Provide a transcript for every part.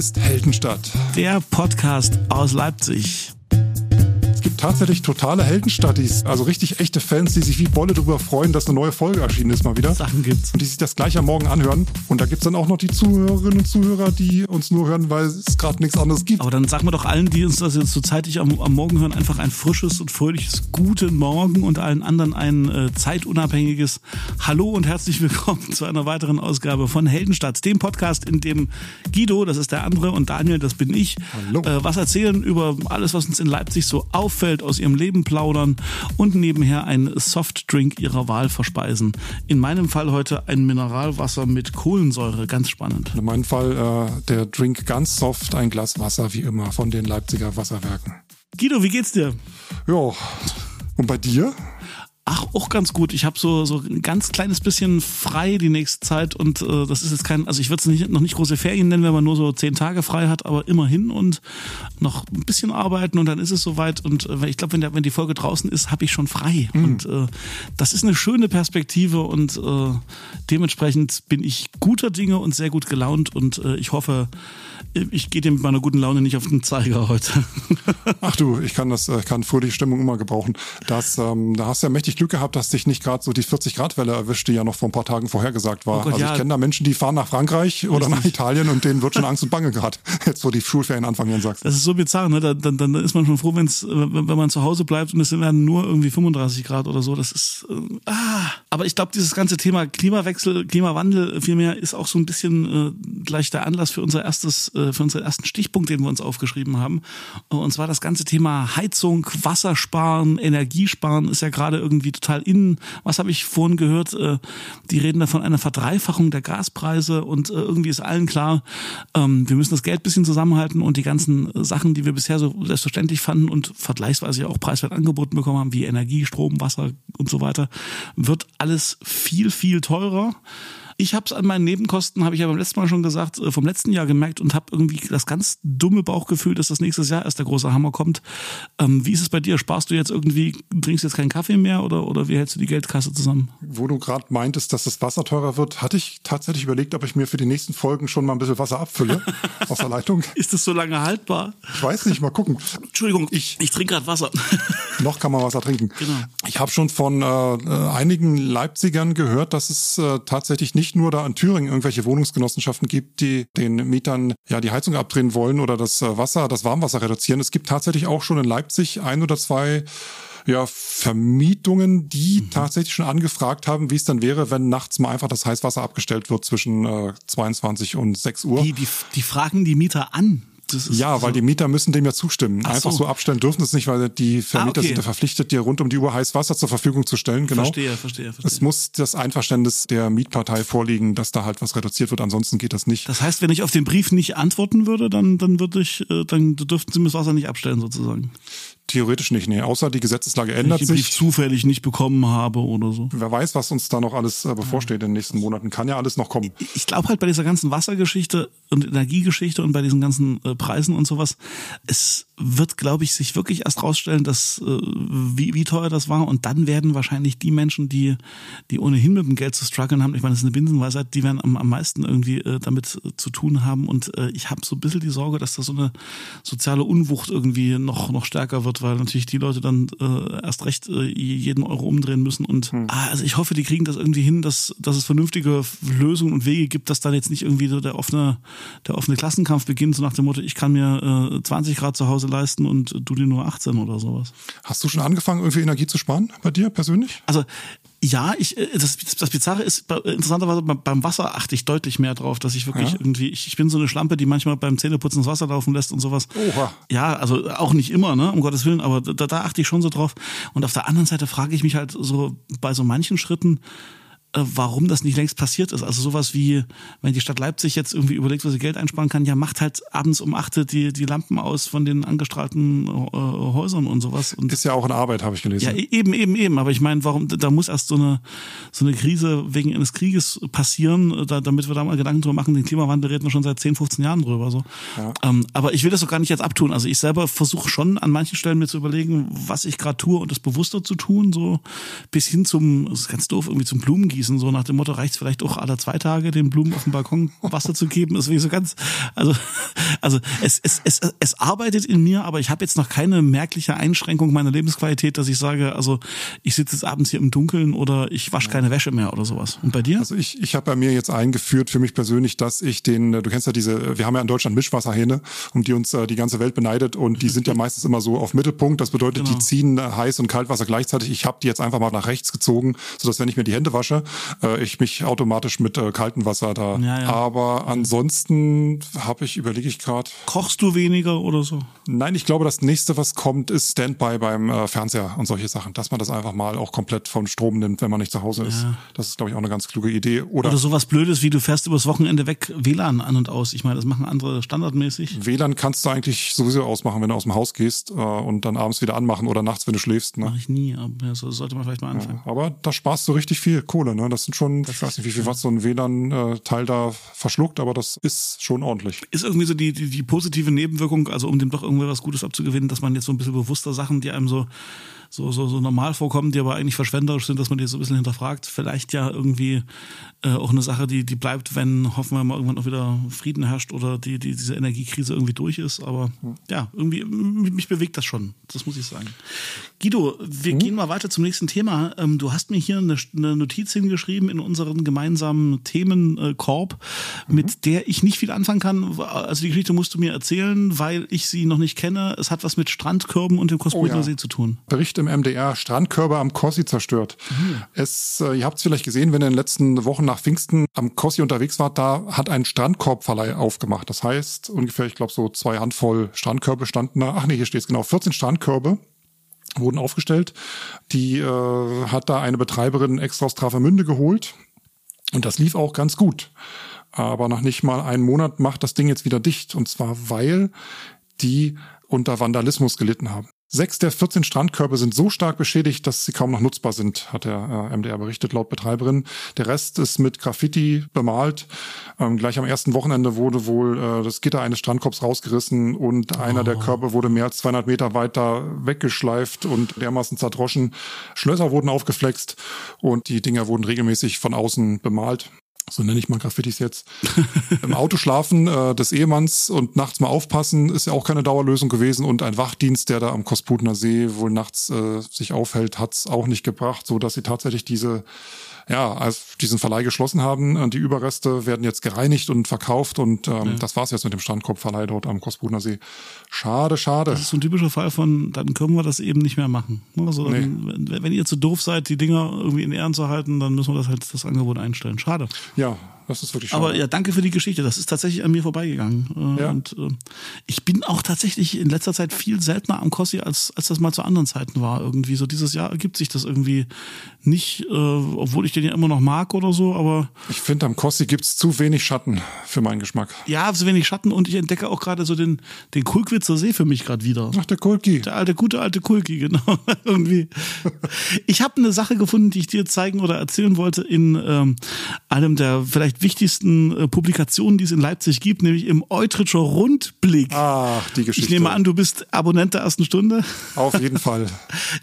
Ist Heldenstadt. Der Podcast aus Leipzig. Tatsächlich totale Heldenstattis, also richtig echte Fans, die sich wie Bolle darüber freuen, dass eine neue Folge erschienen ist mal wieder. Sachen gibt's. Und die sich das gleich am Morgen anhören. Und da gibt's dann auch noch die Zuhörerinnen und Zuhörer, die uns nur hören, weil es gerade nichts anderes gibt. Aber dann sagen wir doch allen, die uns das jetzt so zeitig am, am Morgen hören, einfach ein frisches und fröhliches Guten Morgen und allen anderen ein äh, zeitunabhängiges Hallo und herzlich willkommen zu einer weiteren Ausgabe von Heldenstadt, dem Podcast, in dem Guido, das ist der andere, und Daniel, das bin ich, Hallo. Äh, was erzählen über alles, was uns in Leipzig so auffällt, aus ihrem Leben plaudern und nebenher ein Softdrink ihrer Wahl verspeisen. In meinem Fall heute ein Mineralwasser mit Kohlensäure, ganz spannend. In meinem Fall äh, der Drink ganz soft, ein Glas Wasser wie immer von den Leipziger Wasserwerken. Guido, wie geht's dir? Ja. Und bei dir? Ach, auch ganz gut. Ich habe so so ein ganz kleines bisschen frei die nächste Zeit und äh, das ist jetzt kein, also ich würde es nicht, noch nicht große Ferien nennen, wenn man nur so zehn Tage frei hat, aber immerhin und noch ein bisschen arbeiten und dann ist es soweit und äh, ich glaube, wenn, der, wenn die Folge draußen ist, habe ich schon frei Mhm. und äh, das ist eine schöne Perspektive und äh, dementsprechend bin ich guter Dinge und sehr gut gelaunt und äh, ich hoffe, ich gehe dir mit meiner guten Laune nicht auf den Zeiger heute. Ach du, ich kann das, ich kann fröhliche Stimmung immer gebrauchen. Das, ähm, da hast du ja mächtig Glück gehabt, dass dich nicht gerade so die 40 Grad Welle erwischt, die ja noch vor ein paar Tagen vorhergesagt war. Oh Gott, also ja. ich kenne da Menschen, die fahren nach Frankreich oder nach Italien und denen wird schon Angst und Bange gerade. Jetzt wo die Schulferien anfangen in Sachsen. Das ist so bizarr, ne? Da, dann, dann ist man schon froh, wenn's, wenn man zu Hause bleibt und es werden nur irgendwie 35 Grad oder so. Das ist äh, ah. Aber ich glaube, dieses ganze Thema Klimawechsel, Klimawandel vielmehr ist auch so ein bisschen äh, gleich der Anlass für unser erstes, äh, für unseren ersten Stichpunkt, den wir uns aufgeschrieben haben. Äh, Und zwar das ganze Thema Heizung, Wassersparen, Energiesparen ist ja gerade irgendwie total innen. Was habe ich vorhin gehört? Äh, Die reden da von einer Verdreifachung der Gaspreise und äh, irgendwie ist allen klar, ähm, wir müssen das Geld bisschen zusammenhalten und die ganzen äh, Sachen, die wir bisher so selbstverständlich fanden und vergleichsweise ja auch preiswert angeboten bekommen haben, wie Energie, Strom, Wasser und so weiter, wird alles viel, viel teurer. Ich habe es an meinen Nebenkosten, habe ich ja beim letzten Mal schon gesagt, äh, vom letzten Jahr gemerkt und habe irgendwie das ganz dumme Bauchgefühl, dass das nächstes Jahr erst der große Hammer kommt. Ähm, wie ist es bei dir? Sparst du jetzt irgendwie, trinkst jetzt keinen Kaffee mehr oder, oder wie hältst du die Geldkasse zusammen? Wo du gerade meintest, dass das Wasser teurer wird, hatte ich tatsächlich überlegt, ob ich mir für die nächsten Folgen schon mal ein bisschen Wasser abfülle aus der Leitung. Ist das so lange haltbar? Ich weiß nicht, mal gucken. Entschuldigung, ich, ich trinke gerade Wasser. Noch kann man Wasser trinken. Genau. Ich habe schon von äh, äh, einigen Leipzigern gehört, dass es äh, tatsächlich nicht nur da in Thüringen irgendwelche Wohnungsgenossenschaften gibt, die den Mietern ja die Heizung abdrehen wollen oder das äh, Wasser, das Warmwasser reduzieren. Es gibt tatsächlich auch schon in Leipzig ein oder zwei ja, Vermietungen, die tatsächlich schon angefragt haben, wie es dann wäre, wenn nachts mal einfach das Heißwasser abgestellt wird zwischen äh, 22 und 6 Uhr. Die, die, die fragen die Mieter an. Ja, weil die Mieter müssen dem ja zustimmen. Ach Einfach so. so abstellen dürfen es nicht, weil die Vermieter Ah, okay. sind ja verpflichtet, dir rund um die Uhr heiß Wasser zur Verfügung zu stellen. Genau. Verstehe, verstehe, verstehe. Es muss das Einverständnis der Mietpartei vorliegen, dass da halt was reduziert wird. Ansonsten geht das nicht. Das heißt, wenn ich auf den Brief nicht antworten würde, dann, dann würde ich, äh, dann dürften sie mir das Wasser nicht abstellen, sozusagen. Theoretisch nicht, nee. Außer die Gesetzeslage ändert ich den Brief sich. zufällig nicht bekommen habe oder so. Wer weiß, was uns da noch alles äh, bevorsteht in den nächsten Monaten. Kann ja alles noch kommen. Ich glaube halt bei dieser ganzen Wassergeschichte und Energiegeschichte und bei diesen ganzen äh, Preisen und sowas, es wird, glaube ich, sich wirklich erst rausstellen, dass äh, wie, wie teuer das war. Und dann werden wahrscheinlich die Menschen, die die ohnehin mit dem Geld zu strugglen haben, ich meine, das ist eine Binsenweisheit, die werden am, am meisten irgendwie äh, damit äh, zu tun haben. Und äh, ich habe so ein bisschen die Sorge, dass da so eine soziale Unwucht irgendwie noch noch stärker wird, weil natürlich die Leute dann äh, erst recht äh, jeden Euro umdrehen müssen. Und ah, also ich hoffe, die kriegen das irgendwie hin, dass dass es vernünftige Lösungen und Wege gibt, dass dann jetzt nicht irgendwie so der offene der offene Klassenkampf beginnt, so nach dem Motto, ich kann mir äh, 20 Grad zu Hause leisten und du dir nur 18 oder sowas. Hast du schon angefangen, irgendwie Energie zu sparen bei dir persönlich? Also ja, ich äh, das, das Bizarre ist, interessanterweise beim, Wasser achte ich deutlich mehr drauf, dass ich wirklich Ja. irgendwie, ich, ich bin so eine Schlampe, die manchmal beim Zähneputzen das Wasser laufen lässt und sowas. Oha. Ja, also auch nicht immer, ne, um Gottes Willen, aber da, da achte ich schon so drauf. Und auf der anderen Seite frage ich mich halt so bei so manchen Schritten, warum das nicht längst passiert ist. Also sowas wie, wenn die Stadt Leipzig jetzt irgendwie überlegt, wo sie Geld einsparen kann, ja, macht halt abends um 8 die, die Lampen aus von den angestrahlten äh, Häusern und sowas. Und Ist ja auch eine Arbeit, habe ich gelesen. ja, e- eben, eben, eben. Aber ich meine, warum, da muss erst so eine, so eine Krise wegen eines Krieges passieren, da, damit wir da mal Gedanken drüber machen. Den Klimawandel reden wir schon seit 10, 15 Jahren drüber, so. Ja. Ähm, aber ich will das doch gar nicht jetzt abtun. Also ich selber versuche schon an manchen Stellen mir zu überlegen, was ich gerade tue und das bewusster zu tun, so bis hin zum, das ist ganz doof, irgendwie zum Blumengießen gießen, so nach dem Motto, reicht es vielleicht auch alle zwei Tage, den Blumen auf dem Balkon Wasser zu geben. Deswegen so ganz, also, also es, es, es, es arbeitet in mir, aber ich habe jetzt noch keine merkliche Einschränkung meiner Lebensqualität, dass ich sage, also ich sitze jetzt abends hier im Dunkeln oder ich wasche keine Wäsche mehr oder sowas. Und bei dir? Also ich, ich habe bei mir jetzt eingeführt für mich persönlich, dass ich den, du kennst ja diese, wir haben ja in Deutschland Mischwasserhähne, um die uns äh, die ganze Welt beneidet und die sind ja meistens immer so auf Mittelpunkt. Das bedeutet, genau. die ziehen äh, heiß und Kaltwasser gleichzeitig. Ich habe die jetzt einfach mal nach rechts gezogen, sodass wenn ich mir die Hände wasche, äh, ich mich automatisch mit äh, kaltem Wasser da. Ja, ja. Aber ansonsten habe ich, überlege ich gerade. Kochst du weniger oder so? Nein, ich glaube, das nächste, was kommt, ist Standby beim äh, Fernseher und solche Sachen, dass man das einfach mal auch komplett vom Strom nimmt, wenn man nicht zu Hause ist. Ja. Das ist, glaube ich, auch eine ganz kluge Idee. Oder, oder sowas Blödes wie du fährst übers Wochenende weg WLAN an und aus. Ich meine, das machen andere standardmäßig. WLAN kannst du eigentlich sowieso ausmachen, wenn du aus dem Haus gehst äh, und dann abends wieder anmachen oder nachts, wenn du schläfst. Ne? Mach ich nie, aber ja, so sollte man vielleicht mal anfangen. Ja, aber da sparst du richtig viel Kohle. Ne? Das sind schon, das ich weiß nicht, wie viel Watt so ein WLAN-Teil äh, da verschluckt, aber das ist schon ordentlich. Ist irgendwie so die, die, die positive Nebenwirkung, also um dem doch irgendwie was Gutes abzugewinnen, dass man jetzt so ein bisschen bewusster Sachen, die einem so so, so, so normal vorkommen, die aber eigentlich verschwenderisch sind, dass man die so ein bisschen hinterfragt. Vielleicht ja irgendwie äh, auch eine Sache, die, die bleibt, wenn hoffen wir mal irgendwann auch wieder Frieden herrscht oder die, die, diese Energiekrise irgendwie durch ist. Aber ja, irgendwie, mich bewegt das schon. Das muss ich sagen. Guido, wir mhm. gehen mal weiter zum nächsten Thema. Ähm, du hast mir hier eine, eine Notiz hingeschrieben in unseren gemeinsamen Themenkorb, mhm. mit der ich nicht viel anfangen kann. Also die Geschichte musst du mir erzählen, weil ich sie noch nicht kenne. Es hat was mit Strandkörben und dem Kosbrüder oh ja. See zu tun. Bericht im MDR, Strandkörbe am Kossi zerstört. Mhm. Es, äh, ihr habt es vielleicht gesehen, wenn ihr in den letzten Wochen nach Pfingsten am Kossi unterwegs wart, da hat ein Strandkorbverleih aufgemacht. Das heißt, ungefähr, ich glaube, so zwei Handvoll Strandkörbe standen da. Ach nee, hier steht es genau, 14 Strandkörbe wurden aufgestellt. Die äh, hat da eine Betreiberin extra aus Travemünde geholt. Und das lief auch ganz gut. Aber nach nicht mal einem Monat macht das Ding jetzt wieder dicht. Und zwar, weil die unter Vandalismus gelitten haben. Sechs der 14 Strandkörbe sind so stark beschädigt, dass sie kaum noch nutzbar sind, hat der äh, MDR berichtet, laut Betreiberin. Der Rest ist mit Graffiti bemalt. Ähm, gleich am ersten Wochenende wurde wohl äh, das Gitter eines Strandkorbs rausgerissen und oh. einer der oh. Körbe wurde mehr als 200 Meter weiter weggeschleift und dermaßen zerdroschen. Schlösser wurden aufgeflext und die Dinger wurden regelmäßig von außen bemalt so nenne ich mal Graffitis jetzt, im Auto schlafen äh, des Ehemanns und nachts mal aufpassen, ist ja auch keine Dauerlösung gewesen. Und ein Wachdienst, der da am Kosputner See wohl nachts äh, sich aufhält, hat es auch nicht gebracht, so dass sie tatsächlich diese ja, als diesen Verleih geschlossen haben, die Überreste werden jetzt gereinigt und verkauft und ähm, ja. das war's jetzt mit dem Strandkorbverleih dort am Kosbudener See. Schade, schade. Das ist so ein typischer Fall von, dann können wir das eben nicht mehr machen. Also nee. wenn, wenn ihr zu doof seid, die Dinger irgendwie in Ehren zu halten, dann müssen wir das halt das Angebot einstellen. Schade. Ja, das ist wirklich schade. Aber ja, danke für die Geschichte. Das ist tatsächlich an mir vorbeigegangen. Äh, ja. Und äh, ich bin auch tatsächlich in letzter Zeit viel seltener am Kossi, als, als das mal zu anderen Zeiten war. Irgendwie so dieses Jahr ergibt sich das irgendwie nicht, äh, obwohl ich den ja immer noch mag oder so, aber. Ich finde, am Kossi gibt's zu wenig Schatten für meinen Geschmack. Ja, zu wenig Schatten und ich entdecke auch gerade so den, den Kulkwitzer See für mich gerade wieder. Ach, der Kulki. Der alte, gute alte Kulki, genau. irgendwie. Ich habe eine Sache gefunden, die ich dir zeigen oder erzählen wollte in ähm, einem der vielleicht wichtigsten äh, Publikationen, die es in Leipzig gibt, nämlich im Eutritscher Rundblick. Ach, die Geschichte. Ich nehme an, du bist Abonnent der ersten Stunde. Auf jeden Fall.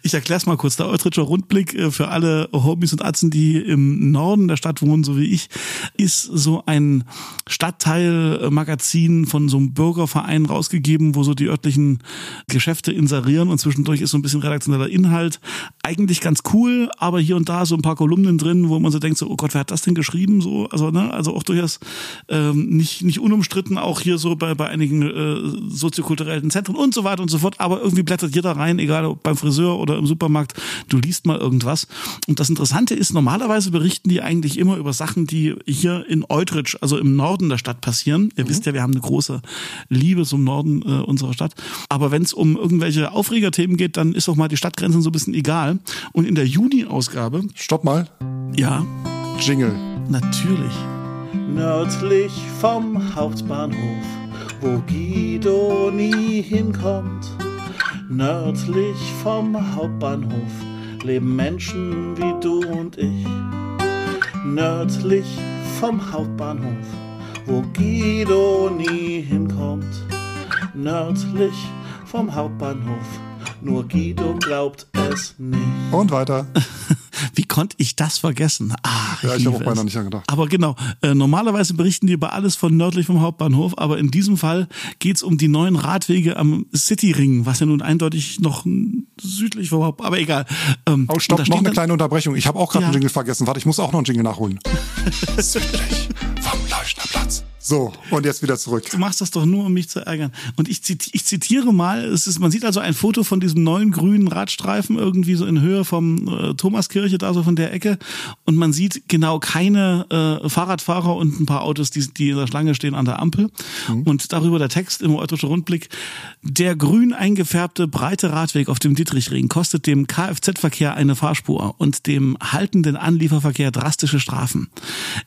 Ich erkläre es mal kurz. Der Eutritscher Rundblick äh, für alle Hobbys und Atzen, die im Norden der Stadt wohnen, so wie ich, ist so ein Stadtteilmagazin von so einem Bürgerverein rausgegeben, wo so die örtlichen Geschäfte inserieren und zwischendurch ist so ein bisschen redaktioneller Inhalt. Eigentlich ganz cool, aber hier und da so ein paar Kolumnen drin, wo man so denkt, so, oh Gott, wer hat das denn geschrieben? So, also, ne, also auch durchaus ähm, nicht, nicht unumstritten, auch hier so bei, bei einigen äh, soziokulturellen Zentren und so weiter und so fort. Aber irgendwie blättert jeder rein, egal ob beim Friseur oder im Supermarkt, du liest mal irgendwas. Und das Interessante ist, normalerweise berichten die eigentlich immer über Sachen, die hier in Eutrich, also im Norden der Stadt passieren. Ihr mhm. wisst ja, wir haben eine große Liebe zum Norden äh, unserer Stadt. Aber wenn es um irgendwelche Aufregerthemen geht, dann ist auch mal die Stadtgrenzen so ein bisschen egal. Und in der Juni-Ausgabe. Stopp mal. Ja. Jingle. Natürlich nördlich vom Hauptbahnhof, wo Guido nie hinkommt. Nördlich vom Hauptbahnhof leben Menschen wie du und ich. Nördlich vom Hauptbahnhof, wo Guido nie hinkommt. Nördlich vom Hauptbahnhof, nur Guido glaubt es nicht. Und weiter. Wie konnte ich das vergessen? Ah, Ja, ich habe auch beinahe es. nicht angedacht. Aber genau, äh, normalerweise berichten die über alles von nördlich vom Hauptbahnhof, aber in diesem Fall geht's um die neuen Radwege am Cityring, was ja nun eindeutig noch südlich vom Haupt, aber egal. Ähm, Oh, stopp, noch eine kleine Unterbrechung. Ich habe auch gerade Ja. einen Jingle vergessen. Warte, ich muss auch noch einen Jingle nachholen. Südlich vom Leuchnerplatz. So, und jetzt wieder zurück. Du machst das doch nur, um mich zu ärgern. Und ich, ziti ich zitiere mal, es ist, man sieht also ein Foto von diesem neuen grünen Radstreifen irgendwie so in Höhe vom äh, Thomaskirche, da so von der Ecke. Und man sieht genau keine äh, Fahrradfahrer und ein paar Autos, die, die in der Schlange stehen an der Ampel. Und darüber der Text im Eutrischen Rundblick. Der grün eingefärbte breite Radweg auf dem Dietrichring kostet dem Kfz-Verkehr eine Fahrspur und dem haltenden Anlieferverkehr drastische Strafen.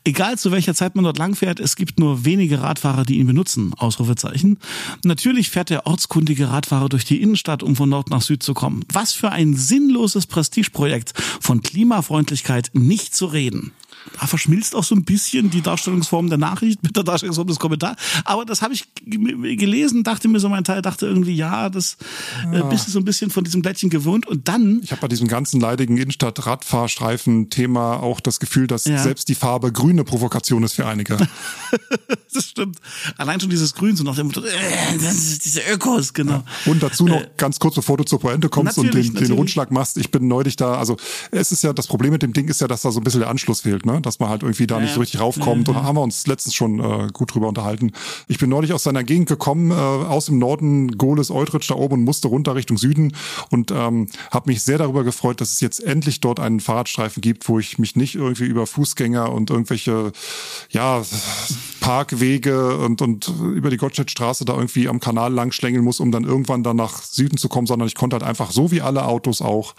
Egal zu welcher Zeit man dort langfährt, es gibt nur wenige Radfahrer, die ihn benutzen. Ausrufezeichen. Natürlich fährt der ortskundige Radfahrer durch die Innenstadt, um von Nord nach Süd zu kommen. Was für ein sinnloses Prestigeprojekt. Von Klimafreundlichkeit nicht zu reden. Da verschmilzt auch so ein bisschen die Darstellungsform der Nachricht mit der Darstellungsform des Kommentars. Aber das habe ich gelesen, dachte mir so mein Teil, dachte irgendwie, ja, das äh, bist du so ein bisschen von diesem Blättchen gewohnt. Und dann Ich habe bei diesem ganzen leidigen Innenstadt-Radfahrstreifen-Thema auch das Gefühl, dass Ja. selbst die Farbe grüne Provokation ist für einige. das stimmt. Allein schon dieses Grün, so nach dem Motto, äh, diese Ökos, genau. Und dazu noch ganz kurz, bevor du zur Pointe kommst und den, den. Rundschlag machst. Ich bin neulich da, also es ist ja, das Problem mit dem Ding ist ja, dass da so ein bisschen der Anschluss fehlt, ne? Dass man halt irgendwie da nicht so richtig raufkommt. Und da haben wir uns letztens schon äh, gut drüber unterhalten. Ich bin neulich aus seiner Gegend gekommen, äh, aus dem Norden, Gohlis, Eutrich da oben und musste runter Richtung Süden und ähm, habe mich sehr darüber gefreut, dass es jetzt endlich dort einen Fahrradstreifen gibt, wo ich mich nicht irgendwie über Fußgänger und irgendwelche, ja, Parkwege und, und über die Gottschedstraße da irgendwie am Kanal lang schlängeln muss, um dann irgendwann dann nach Süden zu kommen, sondern ich konnte halt einfach so wie alle Autos auch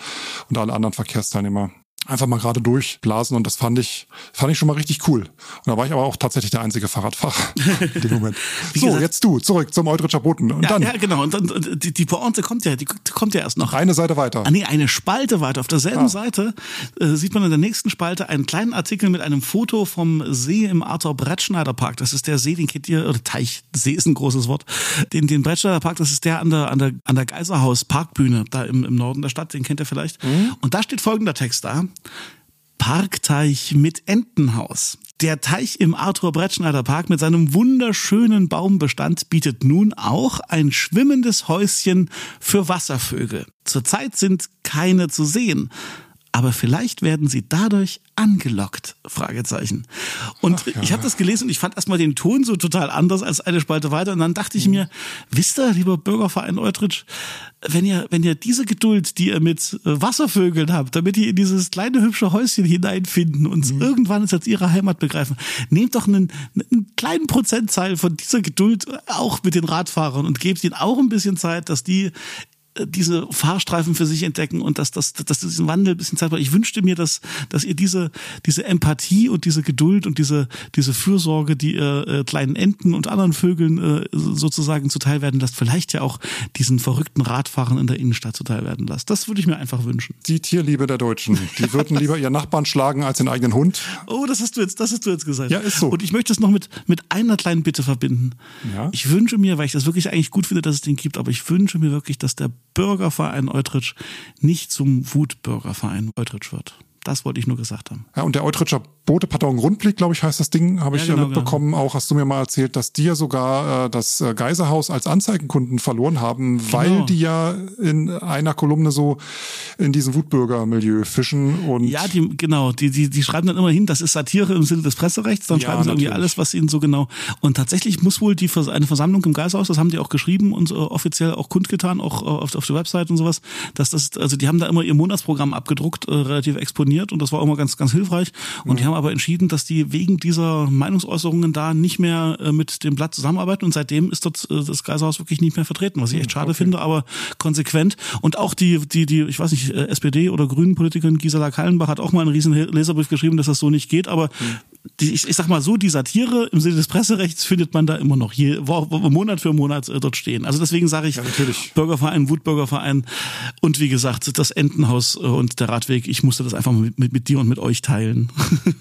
und alle anderen Verkehrsteilnehmer einfach mal gerade durchblasen und das fand ich, fand ich schon mal richtig cool. Und da war ich aber auch tatsächlich der einzige Fahrradfahrer in dem Moment. so, gesagt- jetzt du, zurück zum Eutritscher Boten. Und Ja, dann ja, genau. Und dann äh, die, die Pointe kommt ja, die kommt ja erst noch. eine Seite weiter. Ah, nee, eine Spalte weiter. Auf derselben Ah. Seite äh, sieht man in der nächsten Spalte einen kleinen Artikel mit einem Foto vom See im Arthur Brettschneider Park. Das ist der See, den kennt ihr, oder Teich, See ist ein großes Wort. Den, den Brettschneider Park, das ist der an der, an der, an der Geiserhaus Parkbühne, da im, im Norden der Stadt, den kennt ihr vielleicht. Mhm. Und da steht folgender Text da. Parkteich mit Entenhaus. Der Teich im Arthur Brettschneider Park mit seinem wunderschönen Baumbestand bietet nun auch ein schwimmendes Häuschen für Wasservögel. Zurzeit sind keine zu sehen. Aber vielleicht werden sie dadurch angelockt? Fragezeichen. Und ich habe das gelesen und ich fand erstmal den Ton so total anders als eine Spalte weiter. Und dann dachte ich mir, wisst ihr, lieber Bürgerverein Eutrich, wenn ihr, wenn ihr diese Geduld, die ihr mit äh, Wasservögeln habt, damit die in dieses kleine hübsche Häuschen hineinfinden und irgendwann es als ihre Heimat begreifen, nehmt doch einen, einen kleinen Prozentteil von dieser Geduld auch mit den Radfahrern und gebt ihnen auch ein bisschen Zeit, dass die äh, diese Fahrstreifen für sich entdecken und dass, dass, dass diesen Wandel ein bisschen Zeit braucht. Ich wünschte mir, dass, dass ihr diese, diese Empathie und diese Geduld und diese, diese Fürsorge, die ihr äh, kleinen Enten und anderen Vögeln äh, sozusagen zuteil werden lasst, vielleicht ja auch diesen verrückten Radfahrern in der Innenstadt zuteil werden lasst. Das würde ich mir einfach wünschen. Die Tierliebe der Deutschen. Die würden lieber ihren Nachbarn schlagen als den eigenen Hund. Oh, das hast du jetzt, das hast du jetzt gesagt. Ja, ist so. Und ich möchte es noch mit, mit einer kleinen Bitte verbinden. Ja? Ich wünsche mir, weil ich das wirklich eigentlich gut finde, dass es den gibt, aber ich wünsche mir wirklich, dass der Bürgerverein Eutrich nicht zum Wutbürgerverein Eutrich wird. Das wollte ich nur gesagt haben. Ja, und der Eutritscher Bote-Pardon Rundblick, glaube ich, heißt das Ding, habe Ja, ich ja genau, mitbekommen. Auch hast du mir mal erzählt, dass die ja sogar äh, das äh, Geiserhaus als Anzeigenkunden verloren haben, weil Genau. die ja in einer Kolumne so in diesem Wutbürger-Milieu fischen und Ja, die, genau, die, die, die schreiben dann immer hin, das ist Satire im Sinne des Presserechts, dann Ja, schreiben sie irgendwie natürlich. alles, was ihnen so genau. Und tatsächlich muss wohl die eine Versammlung im Geisterhaus, das haben die auch geschrieben und äh, offiziell auch kundgetan, auch äh, auf, auf der Website und sowas, dass das, also die haben da immer ihr Monatsprogramm abgedruckt, äh, relativ exponiert und das war auch immer ganz, ganz hilfreich. Und die haben aber entschieden, dass die wegen dieser Meinungsäußerungen da nicht mehr äh, mit dem Blatt zusammenarbeiten und seitdem ist dort äh, das Geisterhaus wirklich nicht mehr vertreten, was ich echt schade finde, aber konsequent. Und auch die, die, die, ich weiß nicht, äh, SPD oder Grünen Politikerin Gisela Kallenbach hat auch mal einen riesen Leserbrief geschrieben, dass das so nicht geht, aber die, ich, ich sag mal so, die Satire im Sinne des Presserechts findet man da immer noch je, wo, wo, Monat für Monat äh, dort stehen. Also deswegen sage ich natürlich. Bürgerverein, Wutbürgerverein und wie gesagt, das Entenhaus und der Radweg, ich musste das einfach mit, mit, mit dir und mit euch teilen.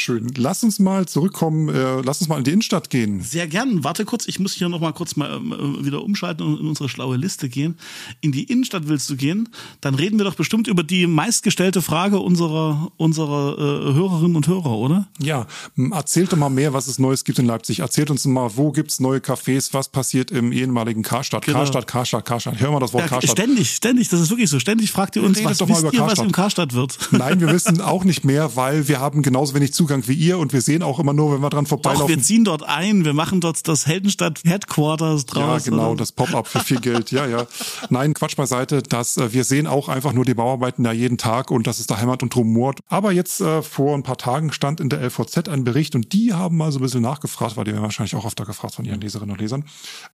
Schön. Lass uns mal zurückkommen, äh, lass uns mal in die Innenstadt gehen. Sehr gern. Warte kurz, ich muss hier noch mal kurz mal äh, wieder umschalten und in unsere schlaue Liste gehen. In die Innenstadt willst du gehen? Dann reden wir doch bestimmt über die meistgestellte Frage unserer, unserer äh, Hörerinnen und Hörer, oder? Ja, erzählt doch mal mehr, was es Neues gibt in Leipzig. Erzählt uns mal, wo gibt's neue Cafés, was passiert im ehemaligen Karstadt. Genau. Karstadt, Karstadt, Karstadt. Hör mal das Wort Ja, Karstadt. ständig, ständig, das ist wirklich so. Ständig fragt ihr uns, Redet was doch mal über ihr, was Karstadt. im Karstadt wird? Nein, wir wissen auch nicht mehr, weil wir haben genauso wenig Zugang wie ihr und wir sehen auch immer nur, wenn wir dran Doch, vorbeilaufen. wir ziehen dort ein, wir machen dort das Heldenstadt Headquarters Ja, draus. genau, oder? das Pop-up für viel Geld. Ja, ja. Nein, Quatsch beiseite. Das, äh, wir sehen auch einfach nur die Bauarbeiten da jeden Tag und das ist da Heimat und Rumor. Aber jetzt äh, vor ein paar Tagen stand in der LVZ ein Bericht und die haben mal so ein bisschen nachgefragt, weil die werden wahrscheinlich auch öfter gefragt von ihren Leserinnen und Lesern.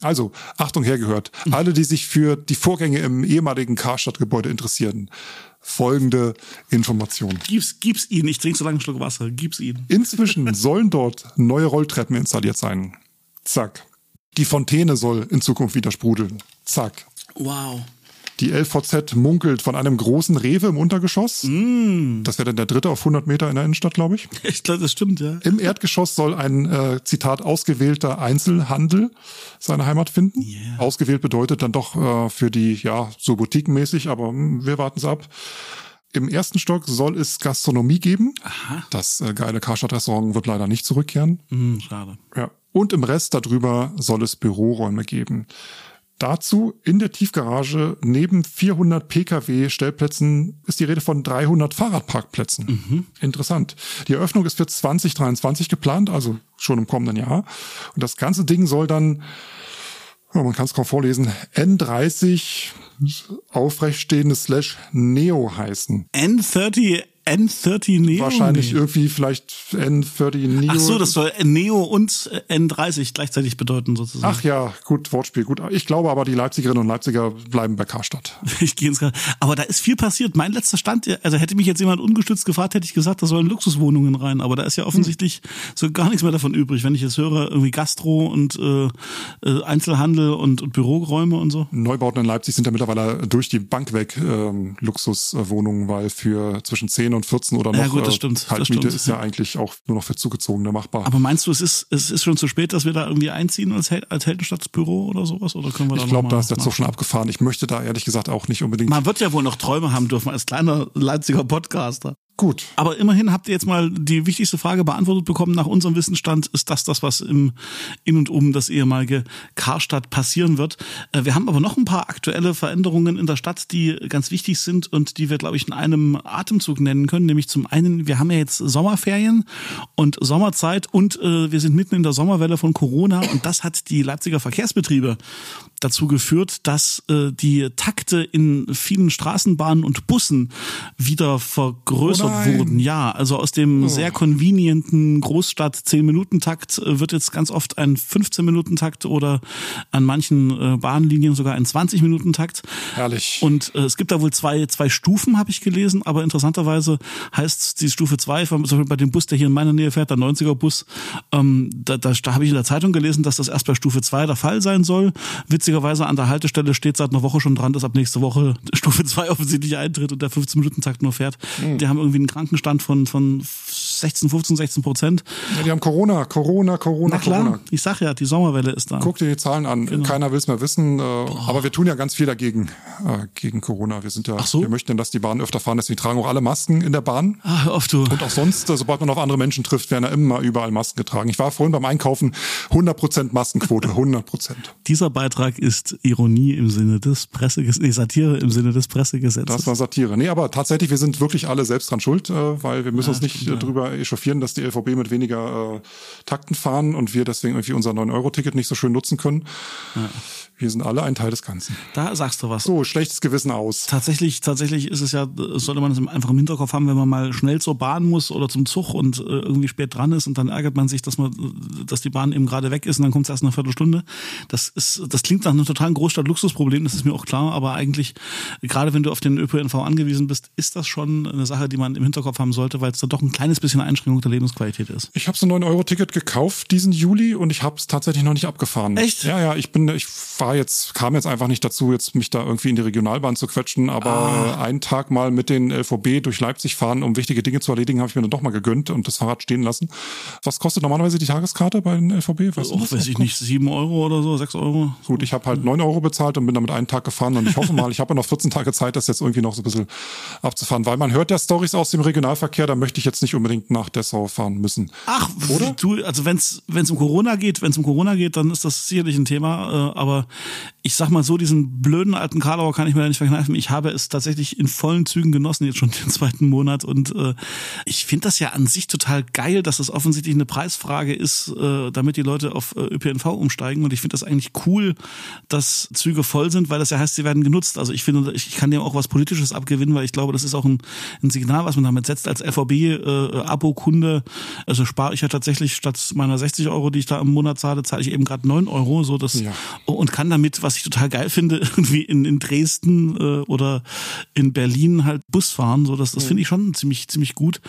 Also, Achtung hergehört. Alle, die sich für die Vorgänge im ehemaligen Karstadt-Gebäude interessieren, folgende Information. Gib's, gib's ihnen, ich trinke so lange einen Schluck Wasser, gib's ihnen. Inzwischen sollen dort neue Rolltreppen installiert sein. Zack. Die Fontäne soll in Zukunft wieder sprudeln. Zack. Wow. Die LVZ munkelt von einem großen Rewe im Untergeschoss. Das wäre dann der dritte auf 100 Meter in der Innenstadt, glaube ich. Ich glaube, das stimmt, ja. Im Erdgeschoss soll ein, äh, Zitat, ausgewählter Einzelhandel seine Heimat finden. Yeah. Ausgewählt bedeutet dann doch äh, für die, ja, so boutiquenmäßig, aber hm, wir warten es ab. Im ersten Stock soll es Gastronomie geben. Das äh, geile Karstadt-Restaurant wird leider nicht zurückkehren. Hm, schade. Ja. Und im Rest darüber soll es Büroräume geben. Dazu in der Tiefgarage neben 400 Pkw-Stellplätzen ist die Rede von 300 Fahrradparkplätzen. Interessant. Die Eröffnung ist für 2023 geplant, also schon im kommenden Jahr. Und das ganze Ding soll dann, man kann es kaum vorlesen, N30 aufrechtstehende Slash Neo heißen. N30, N30 Neo. Wahrscheinlich Nee. irgendwie vielleicht N30 Neo. Ach so, das soll Neo und N30 gleichzeitig bedeuten, sozusagen. Ach ja, gut, Wortspiel, gut. Ich glaube aber, die Leipzigerinnen und Leipziger bleiben bei Karstadt. Ich gehe ins Gra- Aber da ist viel passiert. Mein letzter Stand, also hätte mich jetzt jemand ungestützt gefragt, hätte ich gesagt, da sollen Luxuswohnungen rein. Aber da ist ja offensichtlich so gar nichts mehr davon übrig. Wenn ich jetzt höre, irgendwie Gastro und äh, äh, Einzelhandel und, und Büroräume und so. Neubauten in Leipzig sind ja mittlerweile durch die Bank weg ähm, Luxuswohnungen, weil für zwischen 10 und 14 oder noch Ja, gut, das äh, stimmt, das Kaltmiete stimmt, ist ja eigentlich auch nur noch für Zugezogene machbar. Aber meinst du, es ist, es ist schon zu spät, dass wir da irgendwie einziehen als, Hel als Heldenstadtbüro oder sowas? Oder können wir da ich glaube, da ist der Zug schon abgefahren. Ich möchte da ehrlich gesagt auch nicht unbedingt. Man wird ja wohl noch Träume haben dürfen als kleiner Leipziger Podcaster. Gut. Aber immerhin habt ihr jetzt mal die wichtigste Frage beantwortet bekommen. Nach unserem Wissensstand ist das das, was im in und um das ehemalige Karstadt passieren wird. Äh, Wir haben aber noch ein paar aktuelle Veränderungen in der Stadt, die ganz wichtig sind und die wir, glaube ich, in einem Atemzug nennen können. Nämlich zum einen, wir haben ja jetzt Sommerferien und Sommerzeit und äh, wir sind mitten in der Sommerwelle von Corona und das hat die Leipziger Verkehrsbetriebe dazu geführt, dass äh, die Takte in vielen Straßenbahnen und Bussen wieder vergrößert Oh nein. wurden. Ja, also aus dem sehr convenienten Großstadt 10-Minuten-Takt äh, wird jetzt ganz oft ein 15-Minuten-Takt oder an manchen äh, Bahnlinien sogar ein 20-Minuten-Takt. Herrlich. Und äh, es gibt da wohl zwei, zwei Stufen, habe ich gelesen, aber interessanterweise heißt die Stufe 2, zum Beispiel bei dem Bus, der hier in meiner Nähe fährt, der 90er-Bus, ähm, da, da, da habe ich in der Zeitung gelesen, dass das erst bei Stufe 2 der Fall sein soll. Witzigerweise an der Haltestelle steht seit einer Woche schon dran, dass ab nächste Woche Stufe 2 offensichtlich eintritt und der 15-Minuten-Takt nur fährt. Die haben irgendwie einen Krankenstand von, von 16, 15, 16 Prozent. Ja, die haben Corona, Corona, Corona, Na klar, Corona. ich sag ja, die Sommerwelle ist da. Guck dir die Zahlen an. Genau. Keiner will es mehr wissen. Äh, aber wir tun ja ganz viel dagegen, äh, gegen Corona. Wir sind ja, Ach so. wir möchten, dass die Bahnen öfter fahren. Deswegen tragen auch alle Masken in der Bahn. Ah, hör auf du. Und auch sonst, äh, sobald man auf andere Menschen trifft, werden ja immer überall Masken getragen. Ich war vorhin beim Einkaufen, 100% Maskenquote, 100%. Dieser Beitrag ist Ironie im Sinne des Pressegesetzes, nee, Satire im Sinne des Pressegesetzes. Das war Satire. Nee, aber tatsächlich, wir sind wirklich alle selbst dran schuld, äh, weil wir müssen uns nicht äh, echauffieren, dass die LVB mit weniger äh, Takten fahren und wir deswegen irgendwie unser 9-Euro-Ticket nicht so schön nutzen können. Wir sind alle ein Teil des Ganzen. Da sagst du was. So, schlechtes Gewissen aus. Tatsächlich, tatsächlich ist es ja, sollte man es einfach im Hinterkopf haben, wenn man mal schnell zur Bahn muss oder zum Zug und äh, irgendwie spät dran ist und dann ärgert man sich, dass man, dass die Bahn eben gerade weg ist und dann kommt es erst in einer Viertelstunde. Das ist, das klingt nach einem totalen Großstadt-Luxusproblem, das ist mir auch klar, aber eigentlich, gerade wenn du auf den ÖPNV angewiesen bist, ist das schon eine Sache, die man im Hinterkopf haben sollte, weil es dann doch ein kleines bisschen Einschränkung der Lebensqualität ist. Ich habe so ein 9-Euro-Ticket gekauft diesen Juli und ich habe es tatsächlich noch nicht abgefahren. Echt? Ja, ja, ich bin, ich war jetzt, kam jetzt einfach nicht dazu, jetzt mich da irgendwie in die Regionalbahn zu quetschen, aber ah. einen Tag mal mit den LVB durch Leipzig fahren, um wichtige Dinge zu erledigen, habe ich mir dann doch mal gegönnt und das Fahrrad stehen lassen. Was kostet normalerweise die Tageskarte bei den LVB? Weißt Och, weiß ich nicht, sieben Euro oder so, sechs Euro. Gut, ich habe halt neun Euro bezahlt und bin damit einen Tag gefahren und ich hoffe mal, ich habe ja noch 14 Tage Zeit, das jetzt irgendwie noch so ein bisschen abzufahren, weil man hört ja Stories aus dem Regionalverkehr, da möchte ich jetzt nicht unbedingt nach Dessau fahren müssen. Ach, oder? Du, also wenn es um Corona geht, wenn es um Corona geht, dann ist das sicherlich ein Thema, äh, aber ich sag mal so, diesen blöden alten Karlauer kann ich mir da nicht verkneifen. Ich habe es tatsächlich in vollen Zügen genossen, jetzt schon den zweiten Monat und äh, ich finde das ja an sich total geil, dass das offensichtlich eine Preisfrage ist, äh, damit die Leute auf äh, ÖPNV umsteigen und ich finde das eigentlich cool, dass Züge voll sind, weil das ja heißt, sie werden genutzt. Also ich finde, ich, kann dem auch was Politisches abgewinnen, weil ich glaube, das ist auch ein, ein Signal, was man damit setzt als LVB-Abo-Kunde. Äh, also spare ich ja tatsächlich statt meiner 60 Euro, die ich da im Monat zahle, zahle ich eben gerade 9 Euro, so das ja. und kann damit, was ich total geil finde, irgendwie in, in Dresden äh, oder in Berlin halt Bus fahren. So, das, das finde ich schon ziemlich, ziemlich gut.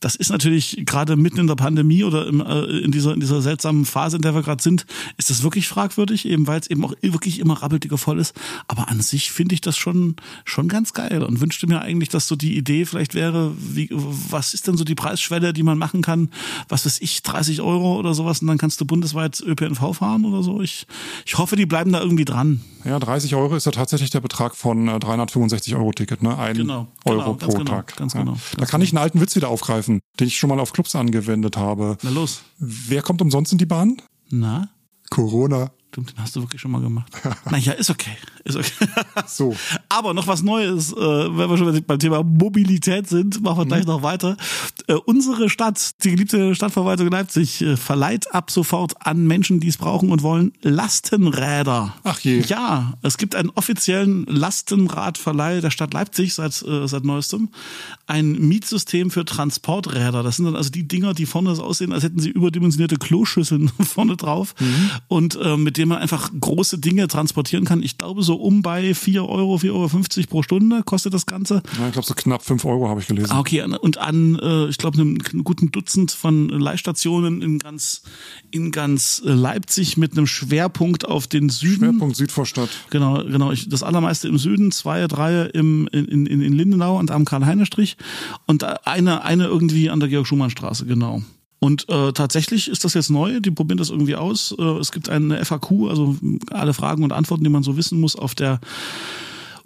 Das ist natürlich gerade mitten in der Pandemie oder im, äh, in dieser, in dieser seltsamen Phase, in der wir gerade sind, ist das wirklich fragwürdig, eben weil es eben auch wirklich immer rabbeltiger voll ist. Aber an sich finde ich das schon, schon ganz geil und wünschte mir eigentlich, dass so die Idee vielleicht wäre, wie, was ist denn so die Preisschwelle, die man machen kann? Was weiß ich, 30 Euro oder sowas und dann kannst du bundesweit ÖPNV fahren oder so. Ich, ich hoffe, die bleiben da irgendwie dran. Ja, 30 Euro ist ja tatsächlich der Betrag von 365 äh, Euro Ticket, ne? Ein genau, Euro genau, pro genau, Tag. Ganz ja. genau. Da kann ich einen alten Witz wieder aufgreifen, den ich schon mal auf Clubs angewendet habe. Na los. Wer kommt umsonst in die Bahn? Na? Corona. Stimmt, den hast du wirklich schon mal gemacht. naja, ist okay. Ist okay. so. Aber noch was Neues, äh, wenn wir schon beim Thema Mobilität sind, machen wir gleich mhm. noch weiter. Äh, unsere Stadt, die geliebte Stadtverwaltung Leipzig, äh, verleiht ab sofort an Menschen, die es brauchen und wollen, Lastenräder. Ach je. Ja, es gibt einen offiziellen Lastenradverleih der Stadt Leipzig seit, äh, seit neuestem. Ein Mietsystem für Transporträder. Das sind dann also die Dinger, die vorne so aussehen, als hätten sie überdimensionierte Kloschüsseln vorne drauf. Mhm. Und äh, mit dem dem man einfach große Dinge transportieren kann. Ich glaube, so um bei 4 Euro, 4,50 Euro pro Stunde kostet das Ganze. Ja, ich glaube, so knapp 5 Euro habe ich gelesen. Ah, okay, und an, äh, ich glaube, einem guten Dutzend von Leihstationen in ganz, in ganz äh, Leipzig mit einem Schwerpunkt auf den Süden. Schwerpunkt Südvorstadt. Genau, genau. Ich, das allermeiste im Süden, zwei, drei im, in, in, in Lindenau und am Karl-Heine-Strich und eine, eine irgendwie an der Georg-Schumann-Straße, genau. Und äh, tatsächlich ist das jetzt neu, die probieren das irgendwie aus. Äh, es gibt eine FAQ, also alle Fragen und Antworten, die man so wissen muss, auf der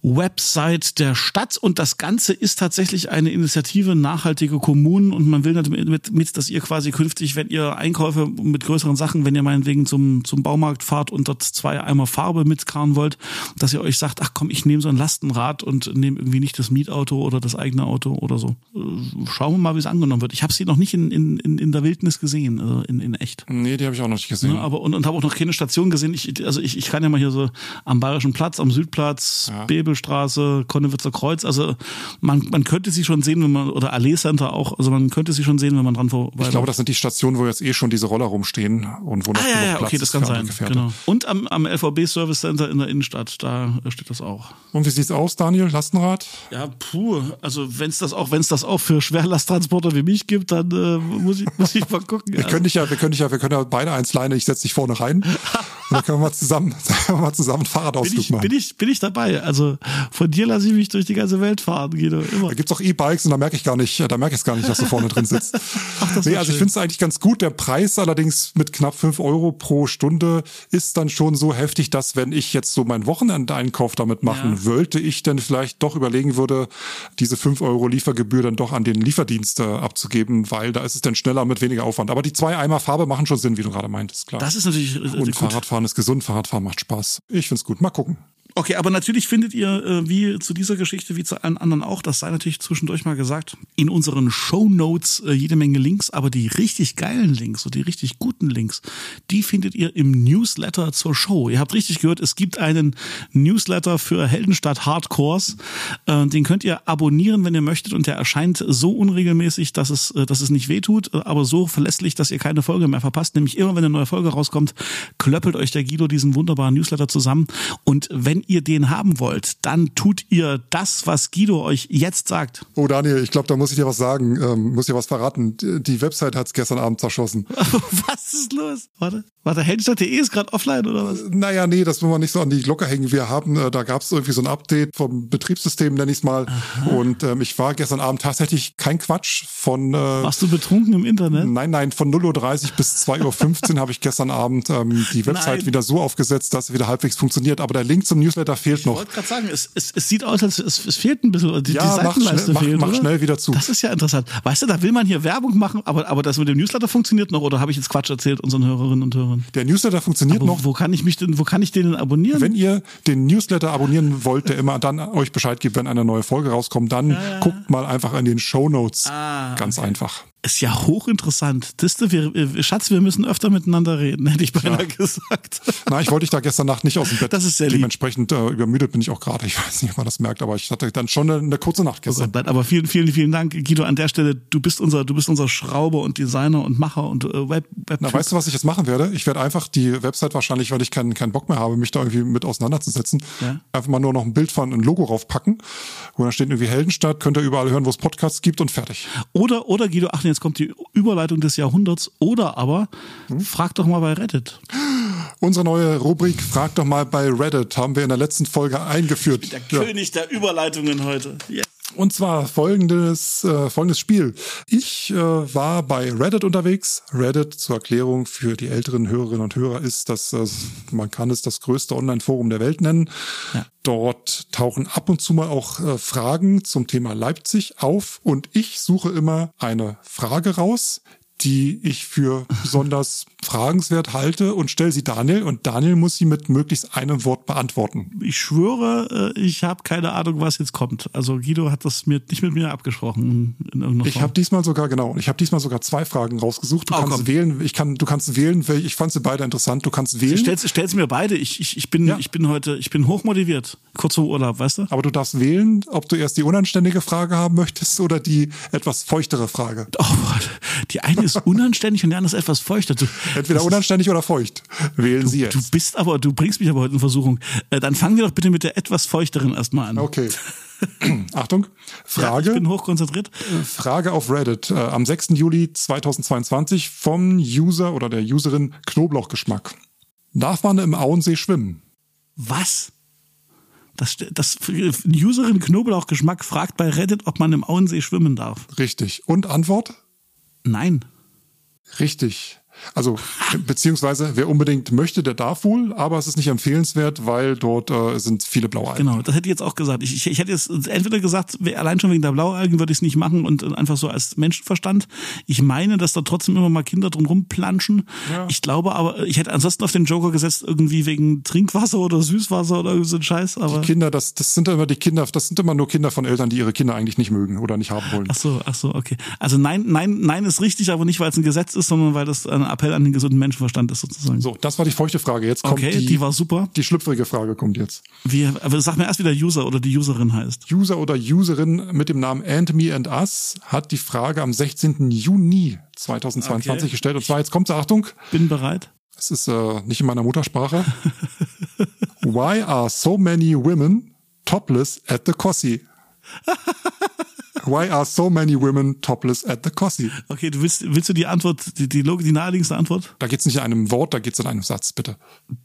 Website der Stadt und das Ganze ist tatsächlich eine Initiative nachhaltige Kommunen und man will damit, mit, dass ihr quasi künftig, wenn ihr Einkäufe mit größeren Sachen, wenn ihr meinetwegen zum, zum Baumarkt fahrt und dort zwei Eimer Farbe mitkarren wollt, dass ihr euch sagt, ach komm, ich nehme so ein Lastenrad und nehme irgendwie nicht das Mietauto oder das eigene Auto oder so. Äh, schauen wir mal, wie es angenommen wird. Ich habe sie noch nicht in, in, in, in der Wildnis gesehen, also in, in echt. Nee, die habe ich auch noch nicht gesehen. Ja, aber und, und habe auch noch keine Station gesehen. Ich, also ich, ich kann ja mal hier so am Bayerischen Platz, am Südplatz, ja. Bebel Bibelstraße, Konnewitzer Kreuz. Also man, man könnte sie schon sehen, wenn man, oder Allee Center auch, also man könnte sie schon sehen, wenn man dran vorbei. Ich glaube, das sind die Stationen, wo jetzt eh schon diese Roller rumstehen und wo noch, ah, ja, ja, Platz okay, das kann sein. Genau. Und am, am LVB Service Center in der Innenstadt, da steht das auch. Und wie sieht's aus, Daniel? Lastenrad? Ja, puh. Also wenn es das auch, wenn es das auch für Schwerlasttransporter wie mich gibt, dann äh, muss ich muss ich mal gucken. wir können dich ja, wir können dich ja, wir können ja beide eins leine. Ich setze dich vorne rein. und dann können wir mal zusammen, mal zusammen Fahrradausflug bin ich, machen. Bin ich, bin ich dabei. Also von dir lasse ich mich durch die ganze Welt fahren, Guido. Immer. Da gibt's auch E-Bikes und da merke ich gar nicht, da merke ich es gar nicht, dass du vorne drin sitzt. Ach, nee, also schön. ich finde es eigentlich ganz gut. Der Preis allerdings mit knapp fünf Euro pro Stunde ist dann schon so heftig, dass wenn ich jetzt so meinen Wochenendeinkauf damit machen ja. wollte, ich dann vielleicht doch überlegen würde, diese fünf Euro Liefergebühr dann doch an den Lieferdienst abzugeben, weil da ist es dann schneller mit weniger Aufwand. Aber die zwei Eimer Farbe machen schon Sinn, wie du gerade meintest, klar. Das ist natürlich Und gut. Fahrradfahren ist gesund, Fahrradfahren macht Spaß. Ich find's gut. Mal gucken. Okay, aber natürlich findet ihr, äh, wie zu dieser Geschichte, wie zu allen anderen auch, das sei natürlich zwischendurch mal gesagt, in unseren Show Notes äh, jede Menge Links, aber die richtig geilen Links und die richtig guten Links, die findet ihr im Newsletter zur Show. Ihr habt richtig gehört, es gibt einen Newsletter für Heldenstadt Hardcores. Äh, den könnt ihr abonnieren, wenn ihr möchtet, und der erscheint so unregelmäßig, dass es, dass es nicht wehtut, aber so verlässlich, dass ihr keine Folge mehr verpasst. Nämlich immer, wenn eine neue Folge rauskommt, klöppelt euch der Guido diesen wunderbaren Newsletter zusammen. Und wenn wenn ihr den haben wollt, dann tut ihr das, was Guido euch jetzt sagt. Oh Daniel, ich glaube, da muss ich dir was sagen, ähm, muss dir was verraten. Die Website hat's gestern Abend zerschossen. was ist los? Warte, warte, Heldenstadt.de ist gerade offline oder was? Naja, nee, das wollen wir nicht so an die Glocke hängen. Wir haben, äh, da gab's irgendwie so ein Update vom Betriebssystem, nenn ich's mal. Aha. Und ähm, ich war gestern Abend tatsächlich kein Quatsch von. Äh, Warst du betrunken im Internet? Nein, nein, von 0.30 Uhr bis 2.15 Uhr habe ich gestern Abend ähm, die Website nein. wieder so aufgesetzt, dass sie wieder halbwegs funktioniert. Aber der Link zum Newsletter fehlt ich noch. Ich wollte gerade sagen, es, es, es sieht aus, als es, es fehlt ein bisschen. Die, ja, die mach, schnell, mach, fehlt, mach schnell wieder zu. Das ist ja interessant. Weißt du, da will man hier Werbung machen, aber, aber das mit dem Newsletter funktioniert noch oder habe ich jetzt Quatsch erzählt unseren Hörerinnen und Hörern? Der Newsletter funktioniert aber noch. Wo kann ich mich denn, wo kann ich den abonnieren? Wenn ihr den Newsletter abonnieren wollt, der immer dann euch Bescheid gibt, wenn eine neue Folge rauskommt, dann ja, ja. guckt mal einfach in den Show Notes. Ah, Ganz okay. einfach. Ist ja hochinteressant. Diste, wir, Schatz, wir müssen öfter miteinander reden, hätte ich beinahe ja. gesagt. Na, ich wollte dich da gestern Nacht nicht aus dem Bett. Das ist sehr Dementsprechend äh, übermüdet bin ich auch gerade. Ich weiß nicht, ob man das merkt, aber ich hatte dann schon eine, eine kurze Nacht gestern. Oh aber vielen, vielen, vielen Dank, Guido, an der Stelle. Du bist unser, du bist unser Schrauber und Designer und Macher und äh, Web, Web Na, weißt du, was ich jetzt machen werde? Ich werde einfach die Website wahrscheinlich, weil ich keinen, keinen Bock mehr habe, mich da irgendwie mit auseinanderzusetzen, ja? einfach mal nur noch ein Bild von ein Logo raufpacken, wo da steht irgendwie Heldenstadt, könnt ihr überall hören, wo es Podcasts gibt und fertig. Oder, oder Guido, ach, jetzt kommt die Über Überleitung des Jahrhunderts oder aber hm? frag doch mal bei Reddit. Unsere neue Rubrik Frag doch mal bei Reddit haben wir in der letzten Folge eingeführt. Der ja. König der Überleitungen heute. Yes. Und zwar folgendes, äh, folgendes Spiel. Ich äh, war bei Reddit unterwegs. Reddit zur Erklärung für die älteren Hörerinnen und Hörer ist, dass äh, man kann es das größte Online-Forum der Welt nennen. Ja. Dort tauchen ab und zu mal auch äh, Fragen zum Thema Leipzig auf und ich suche immer eine Frage raus, die ich für besonders fragenswert halte und stelle sie Daniel und Daniel muss sie mit möglichst einem Wort beantworten. Ich schwöre, äh, ich habe keine Ahnung, was jetzt kommt. Also Guido hat das mir nicht mit mir abgesprochen. ich habe diesmal sogar genau, ich habe diesmal sogar zwei Fragen rausgesucht. Du oh, kannst komm. wählen, ich kann, du kannst wählen. Ich fand sie beide interessant. Du kannst wählen. Stellst, stellst mir beide. Ich, ich, ich bin, ja. ich bin heute, ich bin hochmotiviert. Kurz vor Urlaub, weißt du? Aber du darfst wählen, ob du erst die unanständige Frage haben möchtest oder die etwas feuchtere Frage. Oh, die eine ist unanständig und der andere ist etwas feuchter. Du, Entweder unanständig oder feucht. Wählen du, Sie jetzt. Du bist aber, du bringst mich aber heute in Versuchung. Äh, dann fangen wir doch bitte mit der etwas feuchteren erstmal an. Okay. Achtung, Frage. Ja, ich bin hochkonzentriert. Äh, Frage auf Reddit äh, am 6. Juli 2022 vom User oder der Userin Knoblauchgeschmack. Darf man im Auensee schwimmen? Was? Das, das Userin Knoblauchgeschmack fragt bei Reddit, ob man im Auensee schwimmen darf. Richtig. Und Antwort? Nein. Richtig. Also beziehungsweise wer unbedingt möchte, der darf wohl, aber es ist nicht empfehlenswert, weil dort äh, sind viele Blaualgen. Genau, das hätte ich jetzt auch gesagt. Ich, ich, ich hätte jetzt entweder gesagt, allein schon wegen der Blaualgen würde ich es nicht machen und einfach so als Menschenverstand. Ich meine, dass da trotzdem immer mal Kinder drum rumplanschen. Ja. Ich glaube aber, ich hätte ansonsten auf den Joker gesetzt, irgendwie wegen Trinkwasser oder Süßwasser oder so ein Scheiß. Aber die Kinder, das, das sind immer die Kinder, das sind immer nur Kinder von Eltern, die ihre Kinder eigentlich nicht mögen oder nicht haben wollen. Ach so, ach so, okay. Also nein, nein, nein ist richtig, aber nicht, weil es ein Gesetz ist, sondern weil das eine Appell an den gesunden Menschenverstand ist sozusagen. So, das war die feuchte Frage. Jetzt kommt okay, die, die war super. Die schlüpfrige Frage kommt jetzt. Wie, aber sag mir erst, wie der User oder die Userin heißt. User oder Userin mit dem Namen And Me and Us hat die Frage am 16. Juni 2022 okay. gestellt. Und zwar, jetzt kommt Achtung. Bin bereit. Es ist äh, nicht in meiner Muttersprache. Why are so many women topless at the Cossi? Why are so many women topless at the Cossi? Okay, du willst, willst du die Antwort, die, die, die naheliegendste Antwort? Da geht's nicht in einem Wort, da geht's in einem Satz, bitte.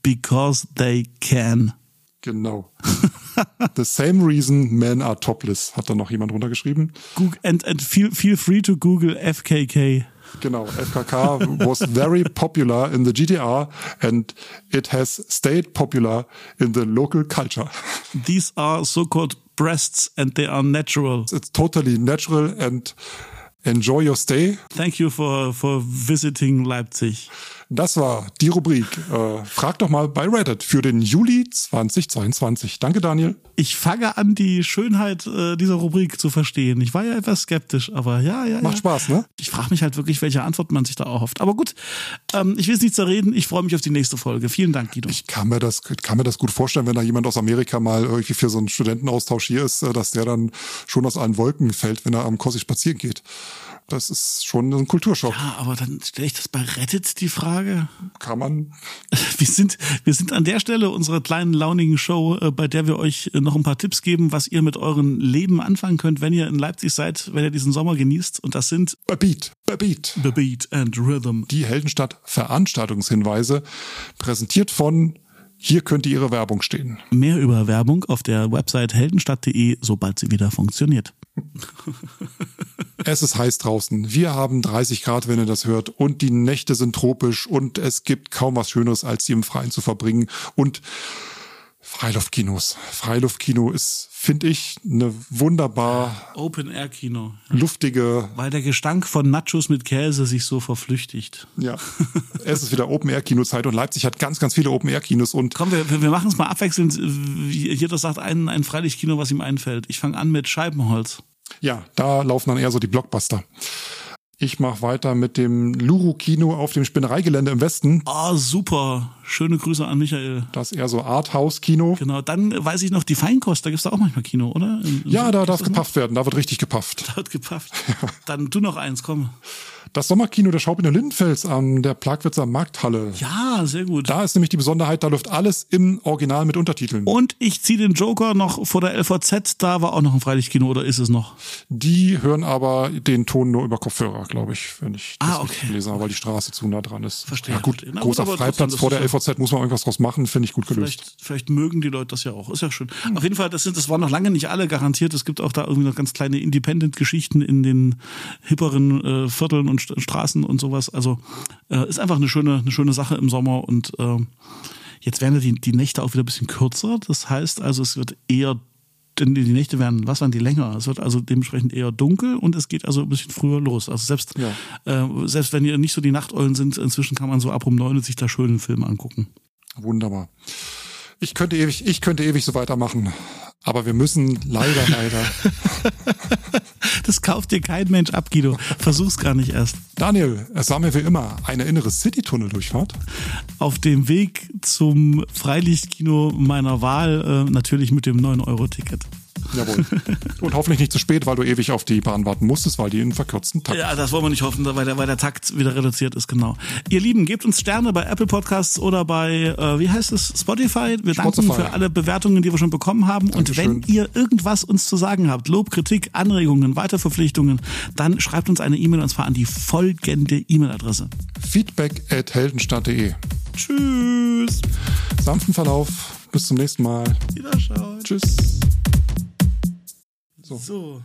Because they can. Genau. The same reason men are topless, hat da noch jemand runtergeschrieben. Google, and, and feel, feel free to Google FKK. Genau, FKK was very popular in the GDR and it has stayed popular in the local culture. These are so-called breasts and they are natural. It's totally natural and enjoy your stay. Thank you for, for visiting Leipzig. Das war die Rubrik. Äh, frag doch mal bei Reddit für den Juli 2022. Danke, Daniel. Ich fange an, die Schönheit äh, dieser Rubrik zu verstehen. Ich war ja etwas skeptisch, aber ja, ja. Macht ja. Spaß, ne? Ich frage mich halt wirklich, welche Antwort man sich da erhofft. Aber gut, ähm, ich will es nicht zerreden. Ich freue mich auf die nächste Folge. Vielen Dank, Guido. Ich kann mir das, kann mir das gut vorstellen, wenn da jemand aus Amerika mal irgendwie für so einen Studentenaustausch hier ist, äh, dass der dann schon aus allen Wolken fällt, wenn er am Kossi spazieren geht. Das ist schon ein Kulturschock. Ja, aber dann stelle ich das bei Reddit die Frage. Kann man. Wir sind, wir sind an der Stelle unserer kleinen launigen Show, äh, bei der wir euch äh, noch ein paar Tipps geben, was ihr mit euren Leben anfangen könnt, wenn ihr in Leipzig seid, wenn ihr diesen Sommer genießt. Und das sind Beat, Beat. The Beat and Rhythm. Die Heldenstadt Veranstaltungshinweise, präsentiert von hier könnte Ihre Werbung stehen. Mehr über Werbung auf der Website heldenstadt.de, sobald sie wieder funktioniert. Es ist heiß draußen. Wir haben 30 Grad, wenn ihr das hört. Und die Nächte sind tropisch. Und es gibt kaum was Schöneres, als sie im Freien zu verbringen. Und Freiluftkinos. Freiluftkino ist, finde ich, eine wunderbar Open-Air-Kino. luftige, Weil der Gestank von Nachos mit Käse sich so verflüchtigt. ja. es ist wieder Open-Air-Kinozeit und Leipzig hat ganz, ganz viele Open-Air-Kinos und Komm, wir, wir machen es mal abwechselnd. Jeder sagt ein, ein Freilichtkino, was ihm einfällt. Ich fange an mit Scheibenholz. ja, da laufen dann eher so die Blockbuster. Ich mache weiter mit dem Luru-Kino auf dem Spinnereigelände im Westen. Ah, super. Schöne Grüße an Michael. Das ist eher so Arthouse-Kino. Genau, dann weiß ich noch, die Feinkost, da gibt's da auch manchmal Kino, oder? In- in- Ja, da darf gepafft werden. Da wird richtig gepafft. Da wird gepafft. Dann du noch eins, komm. Das Sommerkino der Schaubühne Lindenfels an der Plagwitzer Markthalle. Ja, sehr gut. Da ist nämlich die Besonderheit, da läuft alles im Original mit Untertiteln. Und ich ziehe den Joker noch vor der LVZ, da war auch noch ein Freilichtkino, oder ist es noch? Die hören aber den Ton nur über Kopfhörer, glaube ich, wenn ich das Ah, okay. gelesen habe, weil die Straße zu nah dran ist. Verstehe, Ja gut. Na gut, großer trotzdem, Freiplatz vor der LVZ muss man irgendwas draus machen, finde ich gut gelöst. Vielleicht, vielleicht mögen die Leute das ja auch. Ist ja schön. Auf jeden Fall, das sind, das waren noch lange nicht alle garantiert. Es gibt auch da irgendwie noch ganz kleine Independent-Geschichten in den hipperen äh, Vierteln und Straßen und sowas. Also äh, ist einfach eine schöne, eine schöne Sache im Sommer und äh, jetzt werden ja die, die Nächte auch wieder ein bisschen kürzer. Das heißt also, es wird eher denn die Nächte werden, was waren die länger? Es wird also dementsprechend eher dunkel und es geht also ein bisschen früher los. Also selbst, äh, selbst wenn ihr nicht so die Nachteulen sind, inzwischen kann man so ab um neun sich da schönen Film angucken. Wunderbar. Ich könnte ewig, ich könnte ewig so weitermachen. Aber wir müssen leider, leider. Das kauft dir kein Mensch ab, Guido. Versuch's gar nicht erst. Daniel, es war mir wie immer eine innere City-Tunnel-Durchfahrt. Auf dem Weg zum Freilichtkino meiner Wahl, äh, natürlich mit dem 9-Euro-Ticket. Jawohl. Und hoffentlich nicht zu spät, weil du ewig auf die Bahn warten musstest, weil die in verkürzten Takt. Ja, das wollen wir nicht hoffen, weil der, weil der Takt wieder reduziert ist, genau. Ihr Lieben, gebt uns Sterne bei Apple Podcasts oder bei, äh, wie heißt es, Spotify. Wir danken Spotify. für alle Bewertungen, die wir schon bekommen haben. Und wenn Dankeschön. ihr irgendwas uns zu sagen habt, Lob, Kritik, Anregungen, Weiterverpflichtungen, dann schreibt uns eine E-Mail und zwar an die folgende E-Mail-Adresse. Feedback at heldenstadt.de. Tschüss. Sanften Verlauf. Bis zum nächsten Mal. Wiederschauen. Tschüss. So.